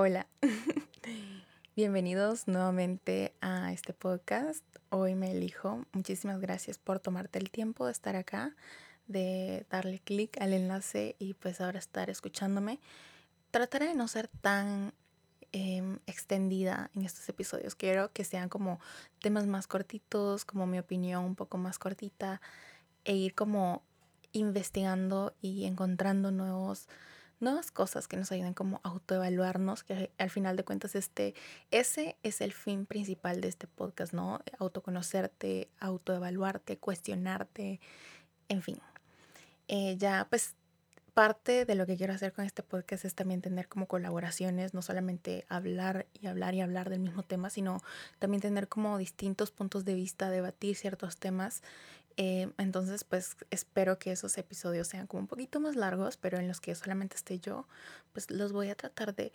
Hola, bienvenidos nuevamente a este podcast. Hoy me elijo. Muchísimas gracias por tomarte el tiempo de estar acá, de darle clic al enlace y pues ahora estar escuchándome. Trataré de no ser tan em, extendida en estos episodios. Quiero que sean como temas más cortitos, como mi opinión un poco más cortita e ir como investigando y encontrando nuevos nuevas cosas que nos ayuden como a autoevaluarnos, que al final de cuentas este, ese es el fin principal de este podcast, ¿no? Autoconocerte, autoevaluarte, cuestionarte, en fin. Eh, ya pues parte de lo que quiero hacer con este podcast es también tener como colaboraciones, no solamente hablar y hablar y hablar del mismo tema, sino también tener como distintos puntos de vista, debatir ciertos temas eh, entonces, pues espero que esos episodios sean como un poquito más largos, pero en los que solamente esté yo, pues los voy a tratar de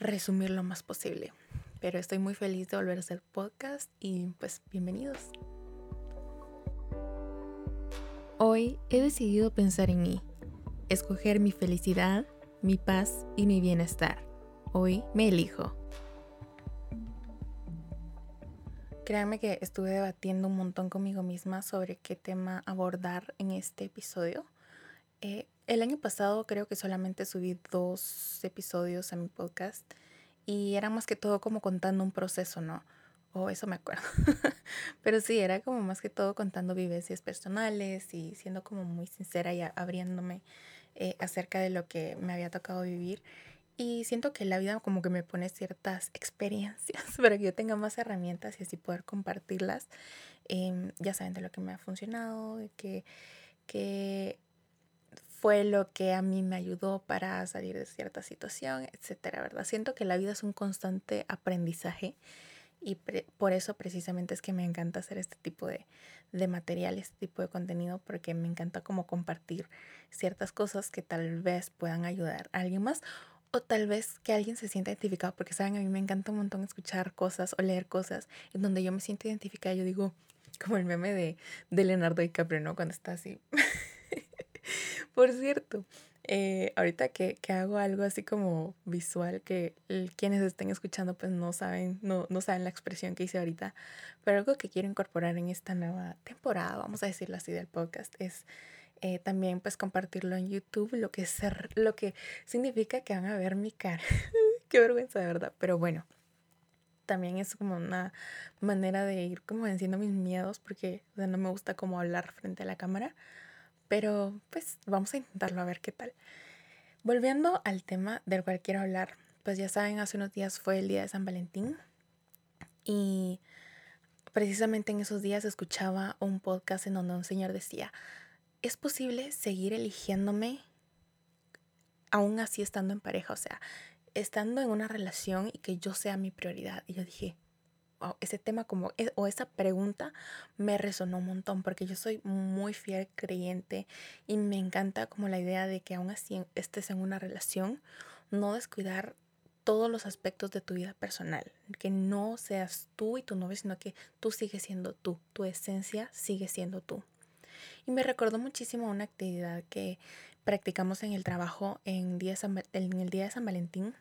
resumir lo más posible. Pero estoy muy feliz de volver a hacer podcast y pues bienvenidos. Hoy he decidido pensar en mí, escoger mi felicidad, mi paz y mi bienestar. Hoy me elijo. Créanme que estuve debatiendo un montón conmigo misma sobre qué tema abordar en este episodio. Eh, el año pasado creo que solamente subí dos episodios a mi podcast y era más que todo como contando un proceso, ¿no? O eso me acuerdo. Pero sí, era como más que todo contando vivencias personales y siendo como muy sincera y abriéndome eh, acerca de lo que me había tocado vivir. Y siento que la vida como que me pone ciertas experiencias para que yo tenga más herramientas y así poder compartirlas. Em, ya saben de lo que me ha funcionado, de que, que fue lo que a mí me ayudó para salir de cierta situación, etcétera, ¿verdad? Siento que la vida es un constante aprendizaje y por eso precisamente es que me encanta hacer este tipo de, de material, este tipo de contenido, porque me encanta como compartir ciertas cosas que tal vez puedan ayudar a alguien más o tal vez que alguien se sienta identificado, porque saben, a mí me encanta un montón escuchar cosas o leer cosas en donde yo me siento identificada. Yo digo, como el meme de, de Leonardo DiCaprio, ¿no? Cuando está así. Por cierto, eh, ahorita que, que, hago algo así como visual, que quienes estén escuchando pues no saben, no, no saben la expresión que hice ahorita, pero algo que quiero incorporar en esta nueva temporada, vamos a decirlo así, del podcast, es eh, también pues compartirlo en YouTube, lo que, ser, lo que significa que van a ver mi cara. Qué vergüenza de verdad, pero bueno, también es como una manera de ir como venciendo mis miedos porque no me gusta como hablar frente a la cámara, pero pues vamos a intentarlo a ver qué tal. Volviendo al tema del cual quiero hablar, pues ya saben, hace unos días fue el día de San Valentín y precisamente en esos días escuchaba un podcast en donde un señor decía, es posible seguir eligiéndome aún así estando en pareja, o sea, estando en una relación y que yo sea mi prioridad. Y yo dije, ese tema como, e, o esa pregunta me resonó un montón porque yo soy muy fiel creyente y me encanta como la idea de que aún así estés en una relación, no descuidar todos los aspectos de tu vida personal, que no seas tú y tu novio, sino que tú sigues siendo tú, tu esencia sigue siendo tú. Y me recordó muchísimo una actividad que practicamos en el trabajo en, día en el día de San Valentín,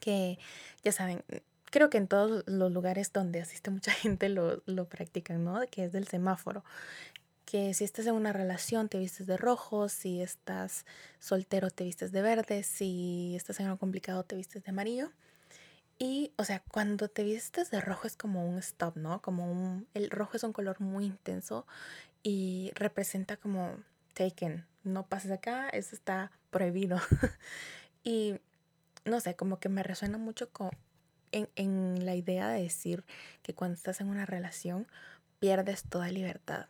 que ya saben, creo que en todos los lugares donde asiste mucha gente lo, lo practican, ¿no? Que es del semáforo. Que si estás en una relación te vistes de rojo, si estás soltero te vistes de verde, si estás en algo complicado te vistes de amarillo. Y, o sea, cuando te vistes de rojo es como un stop, ¿no? Como un... El rojo es un color muy intenso y representa como taken, no pases acá, eso está prohibido. y no sé, como que me resuena mucho con, en, en, la idea de decir que cuando estás en una relación pierdes toda libertad.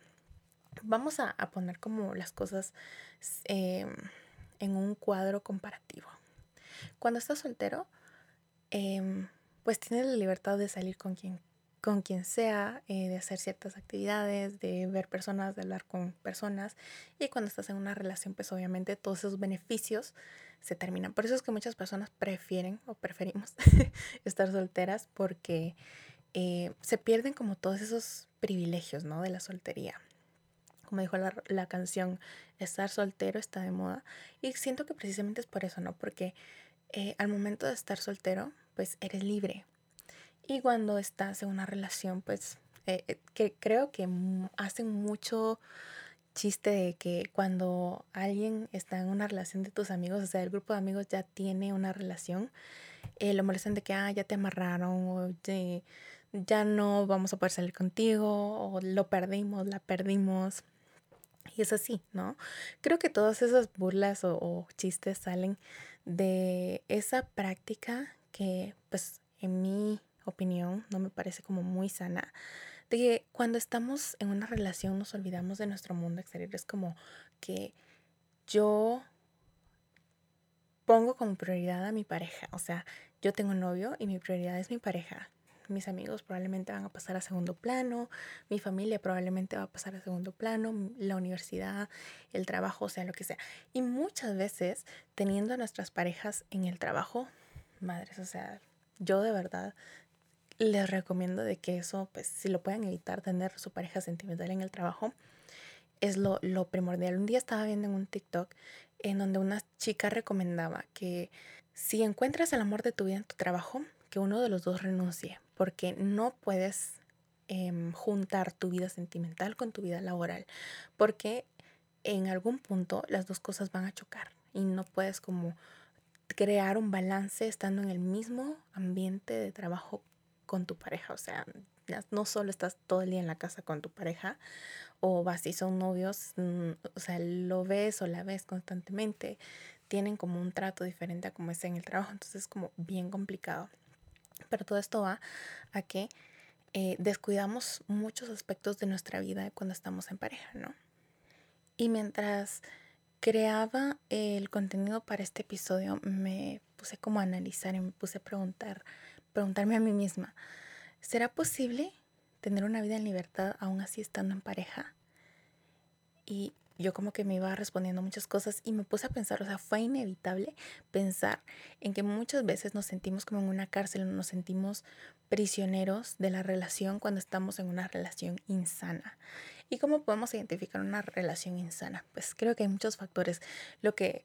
Vamos a, a poner como las cosas em, en un cuadro comparativo. Cuando estás soltero, em, pues tienes la libertad de salir con quien con quien sea, eh, de hacer ciertas actividades, de ver personas, de hablar con personas. Y cuando estás en una relación, pues obviamente todos esos beneficios se terminan. Por eso es que muchas personas prefieren o preferimos estar solteras porque eh, se pierden como todos esos privilegios, ¿no? De la soltería. Como dijo la, la canción, estar soltero está de moda. Y siento que precisamente es por eso, ¿no? Porque eh, al momento de estar soltero, pues eres libre. Y cuando estás en una relación, pues eh, eh, que creo que hacen mucho chiste de que cuando alguien está en una relación de tus amigos, o sea, el grupo de amigos ya tiene una relación, lo molestan de que, ah, ya te amarraron o ya no vamos a poder salir contigo o lo perdimos, la perdimos. Y es así, ¿no? Creo que todas esas burlas o, chistes salen de esa práctica que, pues, en mi opinión, no me parece como muy sana. De que cuando estamos en una relación nos olvidamos de nuestro mundo exterior. Es como que yo pongo como prioridad a mi pareja. O sea, yo tengo novio y mi prioridad es mi pareja mis amigos probablemente van a pasar a segundo plano, mi familia probablemente va a pasar a segundo plano, la universidad, el trabajo, o sea, lo que sea. Y muchas veces teniendo a nuestras parejas en el trabajo, madres, o sea, yo de verdad les recomiendo de que eso, pues si lo pueden evitar, tener su pareja sentimental en el trabajo, es lo, lo primordial. Un día estaba viendo en un TikTok en donde una chica recomendaba que si encuentras el amor de tu vida en tu trabajo, que uno de los dos renuncie, porque no puedes em, juntar tu vida sentimental con tu vida laboral, porque en algún punto las dos cosas van a chocar y no puedes como crear un balance estando en el mismo ambiente de trabajo con tu pareja, o sea, no solo estás todo el día en la casa con tu pareja o vas si son novios, mm, o sea, lo ves o la ves constantemente, tienen como un trato diferente a como es en el trabajo, entonces es como bien complicado. Pero todo esto va a que eh, descuidamos muchos aspectos de nuestra vida cuando estamos en pareja, ¿no? Y mientras creaba el contenido para este episodio, me puse como a analizar y me puse a preguntar, preguntarme a mí misma, ¿será posible tener una vida en libertad aún así estando en pareja? Y yo como que me iba respondiendo muchas cosas y me puse a pensar, o sea, fue inevitable pensar en que muchas veces nos sentimos como en una cárcel, nos sentimos prisioneros de la relación cuando estamos en una relación insana. ¿Y cómo podemos identificar una relación insana? Pues creo que hay muchos factores. Lo que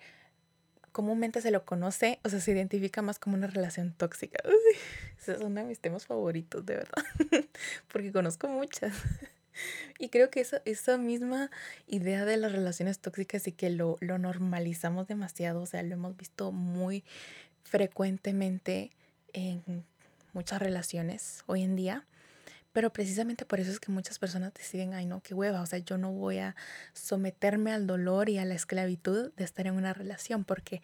comúnmente se lo conoce, o sea, se identifica más como una relación tóxica. Ese es uno de mis temas favoritos, de verdad, porque conozco muchas. Y creo que esa, esa misma idea de las relaciones tóxicas y que lo, lo normalizamos demasiado, o sea, lo hemos visto muy frecuentemente en muchas relaciones hoy en día. Pero precisamente por eso es que muchas personas deciden, ay no, qué hueva, o sea, yo no voy a someterme al dolor y a la esclavitud de estar en una relación, porque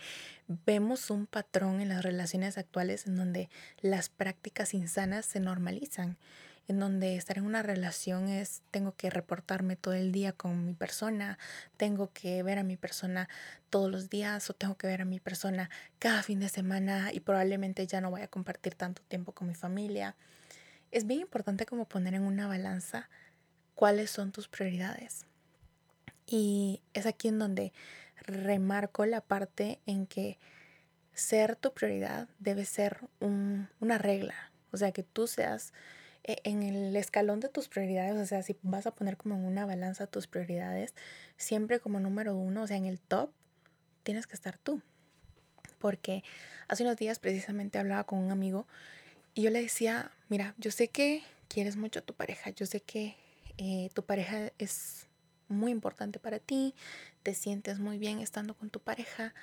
vemos un patrón en las relaciones actuales en donde las prácticas insanas se normalizan en donde estar en una relación es tengo que reportarme todo el día con mi persona, tengo que ver a mi persona todos los días o tengo que ver a mi persona cada fin de semana y probablemente ya no voy a compartir tanto tiempo con mi familia. Es bien importante como poner en una balanza cuáles son tus prioridades. Y es aquí en donde remarco la parte en que ser tu prioridad debe ser una regla. O sea, que tú seas e, en el escalón de tus prioridades, o sea, si vas a poner como en una balanza tus prioridades, siempre como número uno, o sea, en el top, tienes que estar tú. Porque hace unos días precisamente hablaba con un amigo y yo le decía, mira, yo sé que quieres mucho a tu pareja, yo sé que eh, tu pareja es muy importante para ti, te sientes muy bien estando con tu pareja.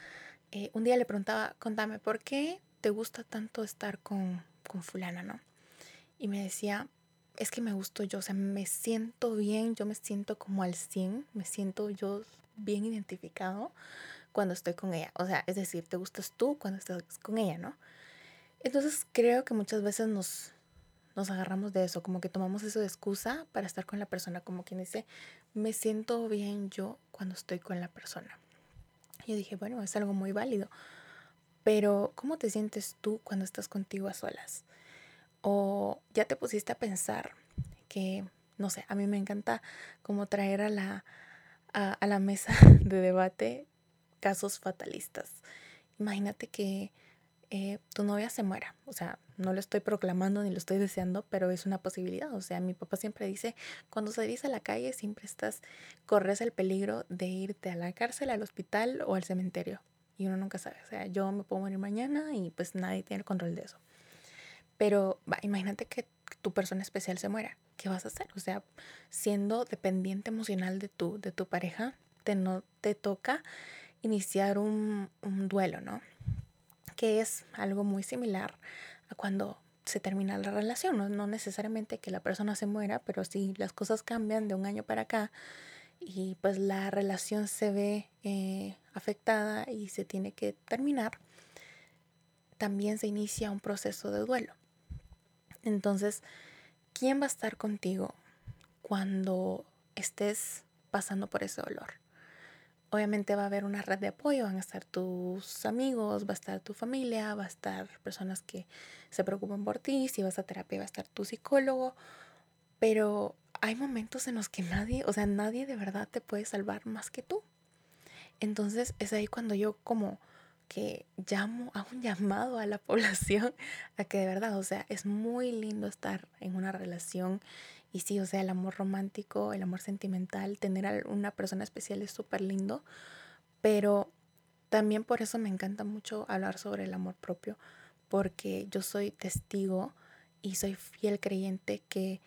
Eh, un día le preguntaba, contame, ¿por qué te gusta tanto estar con, con fulana, no? y me decía, es que me gusto yo, o sea, me siento bien, yo me siento como al 100, me siento yo bien identificado cuando estoy con ella. O sea, es decir, te gustas tú cuando estás con ella, ¿no? Entonces creo que muchas veces nos, nos agarramos de eso, como que tomamos eso de excusa para estar con la persona, como quien dice, me siento bien yo cuando estoy con la persona. Yo dije, bueno, es algo muy válido, pero ¿cómo te sientes tú cuando estás contigo a solas? O ya te pusiste a pensar que, no sé, a mí me encanta como traer a la, a, la mesa de debate casos fatalistas. Imagínate que eh, tu novia se muera. O sea, no lo estoy proclamando ni lo estoy deseando, pero es una posibilidad. O sea, mi papá siempre dice, cuando salís a la calle siempre estás, corres el peligro de irte a la cárcel, al hospital o al cementerio. y uno nunca sabe. O sea, yo me puedo morir mañana y pues nadie tiene el control de eso. Pero va, imagínate que tu persona especial se muera. ¿Qué vas a hacer? O sea, siendo dependiente emocional de tu, de tu pareja, te, no, te toca iniciar un, un duelo, ¿no? Que es algo muy similar a cuando se termina la relación. ¿no? no necesariamente que la persona se muera, pero si las cosas cambian de un año para acá y pues la relación se ve eh, afectada y se tiene que terminar, también se inicia un proceso de duelo. Entonces, ¿quién va a estar contigo cuando estés pasando por ese dolor? Obviamente va a haber una red de apoyo, van a estar tus amigos, va a estar tu familia, va a estar personas que se preocupan por ti, si vas a terapia va a estar tu psicólogo, pero hay momentos en los que nadie, o sea, nadie de verdad te puede salvar más que tú. Entonces es ahí cuando yo como que llamo, a un llamado a la población a que de verdad, o sea, es muy lindo estar en una relación y sí, o sea, el amor romántico, el amor sentimental, tener a una persona especial es súper lindo, pero también por eso me encanta mucho hablar sobre el amor propio, porque yo soy testigo y soy fiel creyente que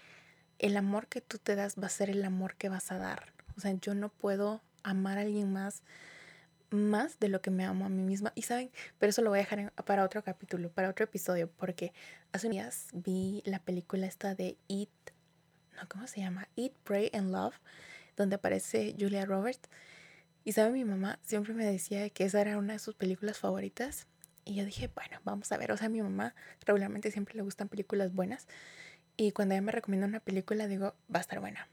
el amor que tú te das va a ser el amor que vas a dar. O sea, yo no puedo amar a alguien más más de lo que me amo a mí misma. Y saben, pero eso lo voy a dejar para otro capítulo, para otro episodio, porque hace unos días vi la película esta de Eat no, ¿cómo se llama? Eat, Pray and Love, donde aparece Julia Roberts. Y sabe, mi mamá siempre me decía que esa era una de sus películas favoritas. Y yo dije, bueno, vamos a ver. O sea, a mi mamá regularmente siempre le gustan películas buenas. Y cuando ella me recomienda una película, digo, va a estar buena.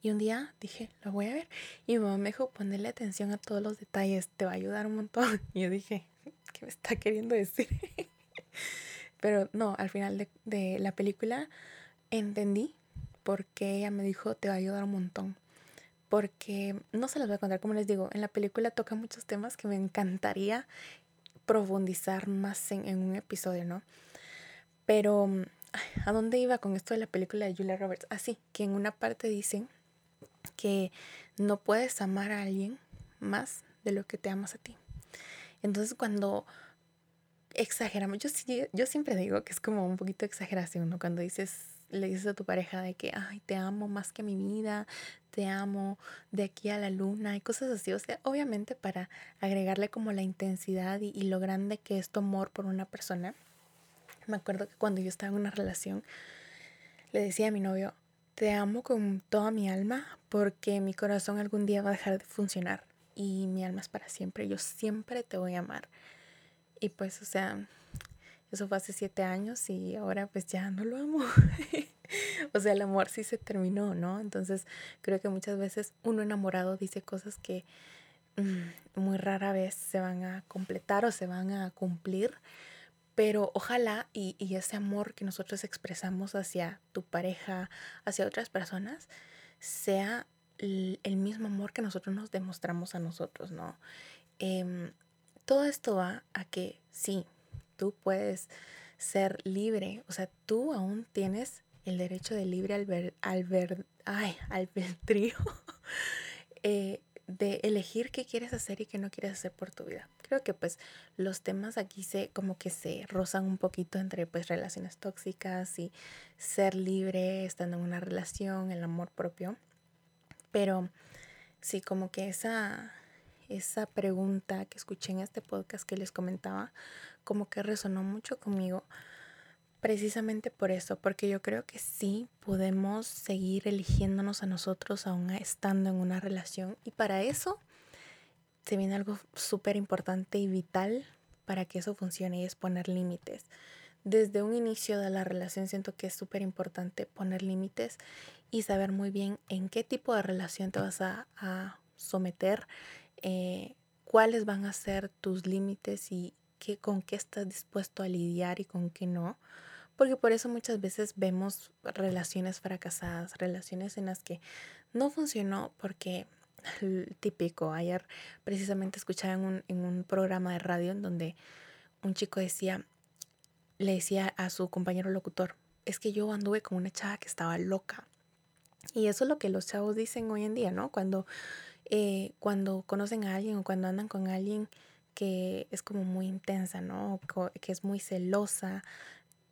Y un día dije, lo voy a ver. Y mi mamá me dijo, ponerle atención a todos los detalles, te va a ayudar un montón. Y yo dije, ¿qué me está queriendo decir? Pero no, al final de, de la película entendí porque ella me dijo, te va a ayudar un montón. Porque no se las voy a contar, como les digo, en la película toca muchos temas que me encantaría profundizar más en, un episodio, ¿no? Pero, ¿a dónde iba con esto de la película de Julia Roberts? Así, que en una parte dicen que no puedes amar a alguien más de lo que te amas a ti. Entonces, cuando exageramos, yo, yo siempre digo que es como un poquito exageración, ¿no? Cuando dices le dices a tu pareja de que, ay, te amo más que mi vida, te amo de aquí a la luna y cosas así. O sea, obviamente para agregarle como la intensidad y, lo grande que es tu amor por una persona. Me acuerdo que cuando yo estaba en una relación, le decía a mi novio, te amo con toda mi alma porque mi corazón algún día va a dejar de funcionar y mi alma es para siempre. Yo siempre te voy a amar. Y pues, o sea, eso fue hace siete años y ahora pues ya no lo amo. o sea, el amor sí se terminó, ¿no? Entonces creo que muchas veces uno enamorado dice cosas que mm, muy rara vez se van a completar o se van a cumplir. Pero ojalá y, y ese amor que nosotros expresamos hacia tu pareja, hacia otras personas, sea el, mismo amor que nosotros nos demostramos a nosotros, ¿no? Em, todo esto va a que sí, tú puedes ser libre, o sea, tú aún tienes el derecho de libre al al ay, albedrío eh, de elegir qué quieres hacer y qué no quieres hacer por tu vida. Creo que pues los temas aquí se como que se rozan un poquito entre pues relaciones tóxicas y ser libre estando en una relación, el amor propio. Pero sí, como que esa esa pregunta que escuché en este podcast que les comentaba, como que resonó mucho conmigo. Precisamente por eso, porque yo creo que sí podemos seguir eligiéndonos a nosotros aún estando en una relación. Y para eso se viene algo súper importante y vital para que eso funcione y es poner límites. Desde un inicio de la relación siento que es súper importante poner límites y saber muy bien en qué tipo de relación te vas a, someter, eh, cuáles van a ser tus límites y qué, con qué estás dispuesto a lidiar y con qué no. Porque por eso muchas veces vemos relaciones fracasadas, relaciones en las que no funcionó porque típico, ayer precisamente escuchaba en un, en un programa de radio en donde un chico decía, le decía a su compañero locutor, es que yo anduve con una chava que estaba loca. Y eso es lo que los chavos dicen hoy en día, ¿no? Cuando eh, cuando conocen a alguien o cuando andan con alguien que es como muy intensa, ¿no? Que es muy celosa.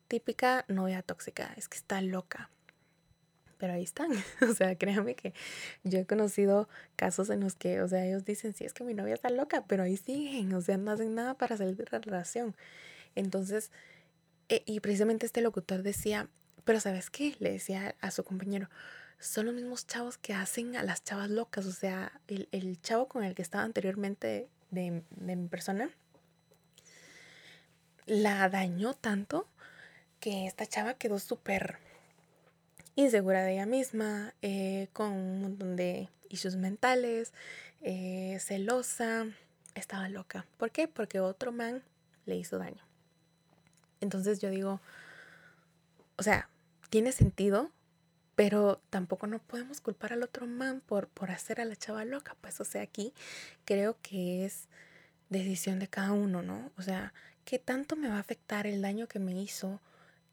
Típica novia tóxica, es que está loca. Pero ahí están. O sea, créanme que yo he conocido casos en los que, o sea, ellos dicen, sí, es que mi novia está loca, pero ahí siguen, o sea, no hacen nada para salir de la relación. Entonces, e, y precisamente este locutor decía, pero ¿sabes qué? Le decía a su compañero, son los mismos chavos que hacen a las chavas locas. O sea, el, el chavo con el que estaba anteriormente de, de mi persona, la dañó tanto que esta chava quedó súper insegura de ella misma, eh, con un montón de issues mentales, eh, celosa, estaba loca. ¿Por qué? Porque otro man le hizo daño. Entonces yo digo, o sea, tiene sentido, pero tampoco no podemos culpar al otro man por, por hacer a la chava loca. Pues, o sea, aquí creo que es decisión de cada uno, ¿no? O sea, ¿qué tanto me va a afectar el daño que me hizo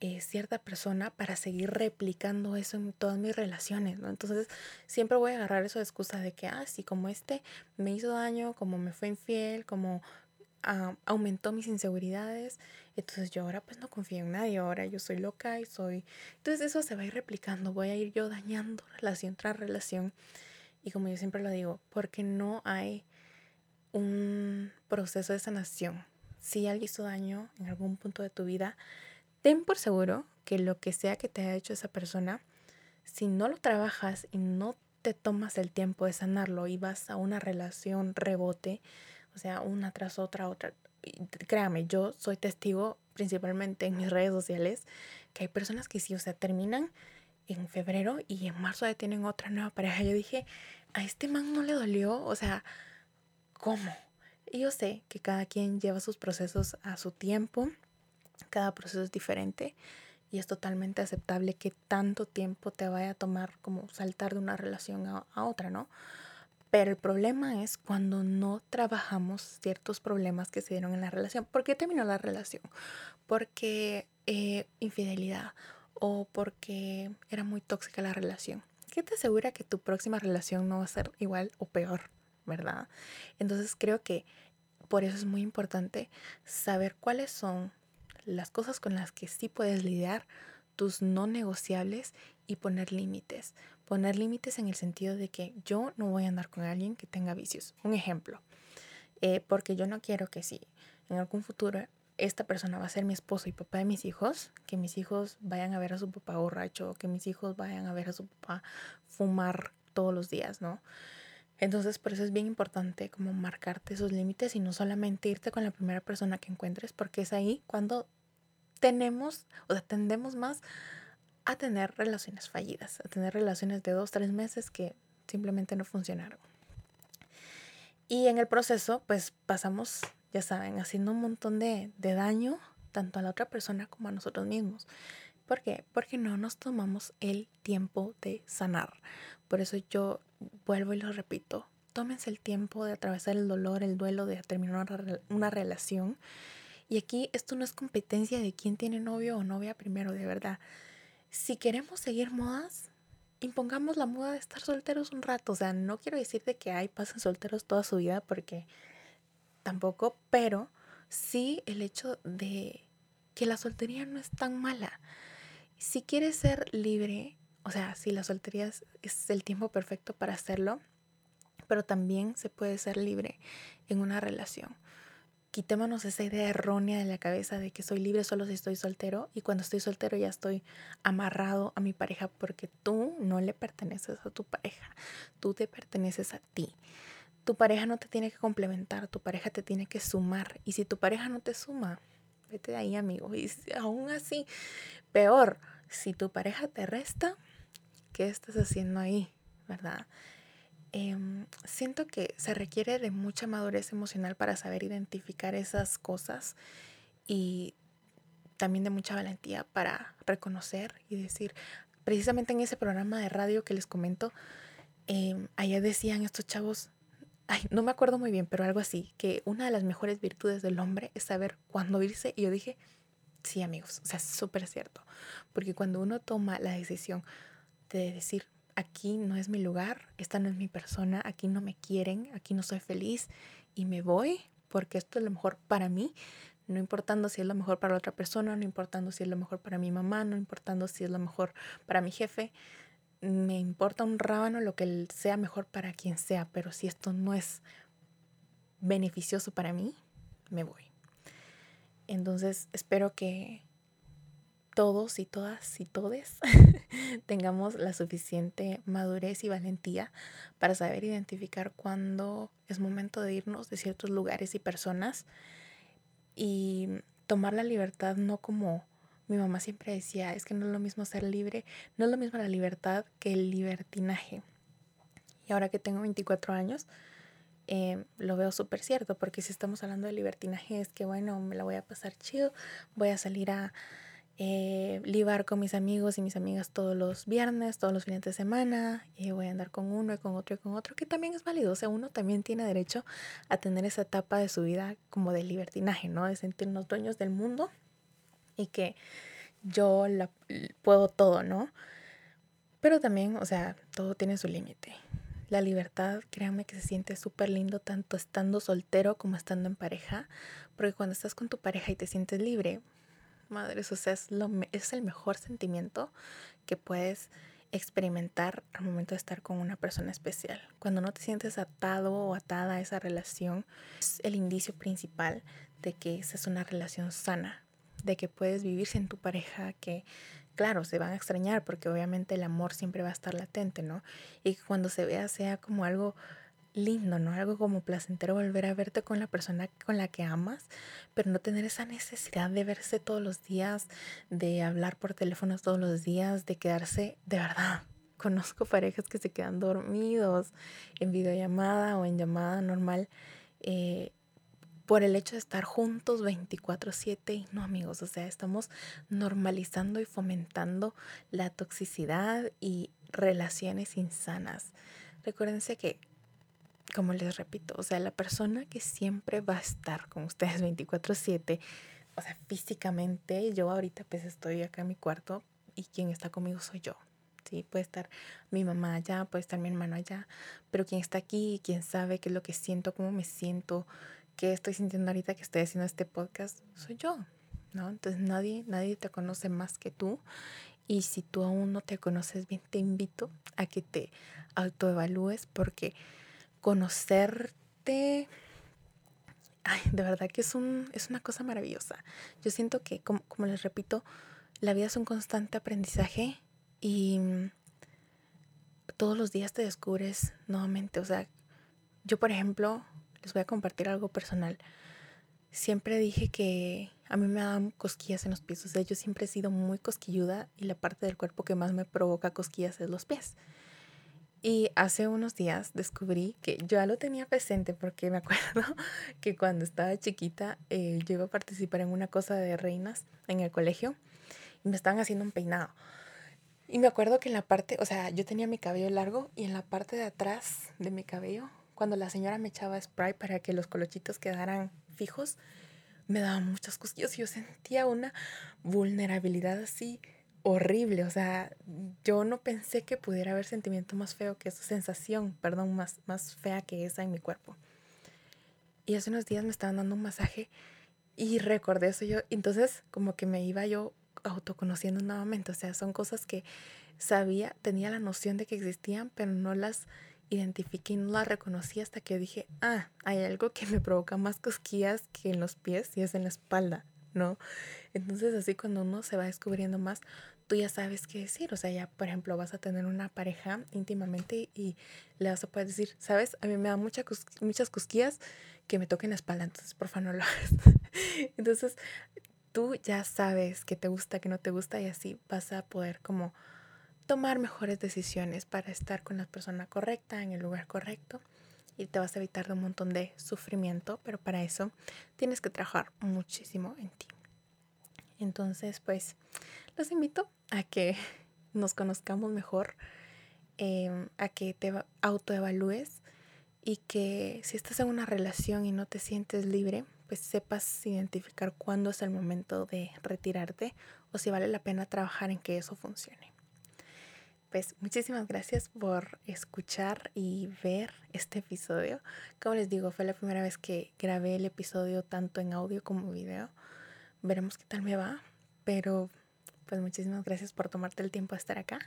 eh, cierta persona para seguir replicando eso en todas mis relaciones, ¿no? Entonces, siempre voy a agarrar eso de excusa de que, ah, sí, como este me hizo daño, como me fue infiel, como ah, aumentó mis inseguridades, entonces yo ahora pues no confío en nadie, ahora yo soy loca y soy... Entonces eso se va a ir replicando, voy a ir yo dañando relación tras relación. Y como yo siempre lo digo, porque no hay un proceso de sanación. Si alguien hizo daño en algún punto de tu vida, ten por seguro que lo que sea que te haya hecho esa persona, si no lo trabajas y no te tomas el tiempo de sanarlo y vas a una relación rebote, o sea, una tras otra, otra, créame, yo soy testigo principalmente en mis redes sociales que hay personas que sí, o sea, terminan en febrero y en marzo ya tienen otra nueva pareja. Yo dije, a este man no le dolió, o sea, ¿cómo? Y yo sé que cada quien lleva sus procesos a su tiempo, cada proceso es diferente y es totalmente aceptable que tanto tiempo te vaya a tomar como saltar de una relación a, a otra, ¿no? Pero el problema es cuando no trabajamos ciertos problemas que se dieron en la relación. ¿Por qué terminó la relación? Porque eh, infidelidad o porque era muy tóxica la relación. ¿Qué te asegura que tu próxima relación no va a ser igual o peor? ¿Verdad? Entonces creo que por eso es muy importante saber cuáles son las cosas con las que sí puedes lidiar, tus no negociables y poner límites. Poner límites en el sentido de que yo no voy a andar con alguien que tenga vicios. Un ejemplo, eh, porque yo no quiero que si en algún futuro esta persona va a ser mi esposo y papá de mis hijos, que mis hijos vayan a ver a su papá borracho, que mis hijos vayan a ver a su papá fumar todos los días, ¿no? Entonces, por eso es bien importante como marcarte esos límites y no solamente irte con la primera persona que encuentres, porque es ahí cuando tenemos, o sea, tendemos más a tener relaciones fallidas, a tener relaciones de dos, tres meses que simplemente no funcionaron. Y en el proceso, pues pasamos, ya saben, haciendo un montón de, de daño tanto a la otra persona como a nosotros mismos. ¿Por qué? Porque no nos tomamos el tiempo de sanar. Por eso yo vuelvo y lo repito. Tómense el tiempo de atravesar el dolor, el duelo, de terminar una, una relación. Y aquí esto no es competencia de quién tiene novio o novia primero, de verdad si queremos seguir modas, impongamos la moda de estar solteros un rato. O sea, no quiero decir de que hay pasen solteros toda su vida porque tampoco, pero sí el hecho de que la soltería no es tan mala. Si quieres ser libre, o sea, si la soltería es el tiempo perfecto para hacerlo, pero también se puede ser libre en una relación quitémonos esa idea errónea de la cabeza de que soy libre solo si estoy soltero y cuando estoy soltero ya estoy amarrado a mi pareja porque tú no le perteneces a tu pareja, tú te perteneces a ti. Tu pareja no te tiene que complementar, tu pareja te tiene que sumar y si tu pareja no te suma, vete de ahí amigo y aún así, peor, si tu pareja te resta, ¿qué estás haciendo ahí? ¿Verdad? Em, siento que se requiere de mucha madurez emocional para saber identificar esas cosas y también de mucha valentía para reconocer y decir, precisamente en ese programa de radio que les comento, eh, allá decían estos chavos, ay, no me acuerdo muy bien, pero algo así, que una de las mejores virtudes del hombre es saber cuándo irse. Y yo dije, sí amigos, o sea, es súper cierto, porque cuando uno toma la decisión de decir, aquí no es mi lugar, esta no es mi persona, aquí no me quieren, aquí no soy feliz y me voy, porque esto es lo mejor para mí, no importando si es lo mejor para otra persona, no importando si es lo mejor para mi mamá, no importando si es lo mejor para mi jefe, me importa un rábano lo que sea mejor para quien sea, pero si esto no es beneficioso para mí, me voy. Entonces espero que todos y todas y todes tengamos la suficiente madurez y valentía para saber identificar cuándo es momento de irnos de ciertos lugares y personas y tomar la libertad no como mi mamá siempre decía, es que no es lo mismo ser libre, no es lo mismo la libertad que el libertinaje. Y ahora que tengo 24 años, eh, lo veo súper cierto, porque si estamos hablando de libertinaje es que, bueno, me la voy a pasar chido, voy a salir a eh, libar con mis amigos y mis amigas todos los viernes, todos los fines de semana, y voy a andar con uno y con otro y con otro, que también es válido, o sea, uno también tiene derecho a tener esa etapa de su vida como de libertinaje, ¿no? De sentirnos dueños del mundo y que yo la, puedo todo, ¿no? Pero también, o sea, todo tiene su límite. La libertad, créanme que se siente súper lindo tanto estando soltero como estando en pareja, porque cuando estás con tu pareja y te sientes libre, madre, o sea, es, lo, es el mejor sentimiento que puedes experimentar al momento de estar con una persona especial. Cuando no te sientes atado o atada a esa relación, es el indicio principal de que esa es una relación sana, de que puedes vivir sin tu pareja, que claro, se van a extrañar porque obviamente el amor siempre va a estar latente, ¿no? Y cuando se vea sea como algo lindo, ¿no? Algo como placentero volver a verte con la persona con la que amas, pero no tener esa necesidad de verse todos los días, de hablar por teléfono todos los días, de quedarse, de verdad. Conozco parejas que se quedan dormidos en videollamada o en llamada normal eh, por el hecho de estar juntos 24/7 y no amigos, o sea, estamos normalizando y fomentando la toxicidad y relaciones insanas. Recuérdense que, como les repito, o sea, la persona que siempre va a estar con ustedes 24/7, o sea, físicamente, yo ahorita pues estoy acá en mi cuarto y quien está conmigo soy yo. Sí, puede estar mi mamá allá, puede estar mi hermano allá, pero quien está aquí, quien sabe qué es lo que siento, cómo me siento, que estoy sintiendo ahorita que estoy haciendo este podcast soy yo, ¿no? Entonces nadie, nadie te conoce más que tú. Y si tú aún no te conoces bien, te invito a que te autoevalúes porque conocerte, ay, de verdad que es, un, es una cosa maravillosa. Yo siento que, como, como les repito, la vida es un constante aprendizaje y todos los días te descubres nuevamente. O sea, yo, por ejemplo, les voy a compartir algo personal. Siempre dije que a mí me dan cosquillas en los pies. O sea, yo siempre he sido muy cosquilluda y la parte del cuerpo que más me provoca cosquillas es los pies. Y hace unos días descubrí que yo ya lo tenía presente porque me acuerdo que cuando estaba chiquita eh, yo iba a participar en una cosa de reinas en el colegio y me estaban haciendo un peinado. Y me acuerdo que en la parte, o sea, yo tenía mi cabello largo y en la parte de atrás de mi cabello cuando la señora me echaba spray para que los colochitos quedaran fijos, me daba muchas cosquillas y yo sentía una vulnerabilidad así horrible. O sea, yo no pensé que pudiera haber sentimiento más feo que esa sensación, perdón, más, más fea que esa en mi cuerpo. Y hace unos días me estaban dando un masaje y recordé eso yo. Entonces, como que me iba yo autoconociendo nuevamente. O sea, son cosas que sabía, tenía la noción de que existían, pero no las identifiqué y no la reconocí hasta que dije, ah, hay algo que me provoca más cosquillas que en los pies y es en la espalda, ¿no? Entonces así cuando uno se va descubriendo más, tú ya sabes qué decir. O sea, ya, por ejemplo, vas a tener una pareja íntimamente y le vas a poder decir, ¿sabes? A mí me da mucha muchas cosquillas que me toquen la espalda, entonces por favor no lo hagas. entonces tú ya sabes qué te gusta, qué no te gusta y así vas a poder como tomar mejores decisiones para estar con la persona correcta, en el lugar correcto y te vas a evitar de un montón de sufrimiento, pero para eso tienes que trabajar muchísimo en ti. Entonces, pues, los invito a que nos conozcamos mejor, em, a que te autoevalúes y que si estás en una relación y no te sientes libre, pues sepas identificar cuándo es el momento de retirarte o si vale la pena trabajar en que eso funcione. pues muchísimas gracias por escuchar y ver este episodio. Como les digo, fue la primera vez que grabé el episodio tanto en audio como video. Veremos qué tal me va, pero pues muchísimas gracias por tomarte el tiempo de estar acá.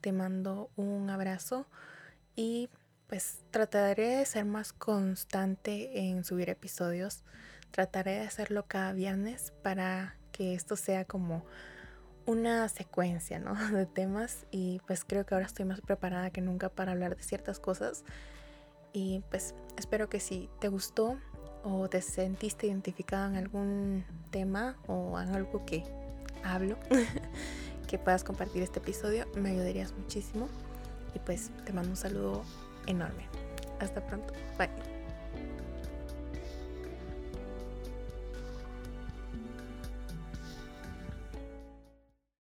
Te mando un abrazo y pues trataré de ser más constante en subir episodios. Trataré de hacerlo cada viernes para que esto sea como una secuencia ¿no? de temas y pues creo que ahora estoy más preparada que nunca para hablar de ciertas cosas y pues espero que si te gustó o te sentiste identificado en algún tema o en algo que hablo, que puedas compartir este episodio, me ayudarías muchísimo y pues te mando un saludo enorme. Hasta pronto. Bye.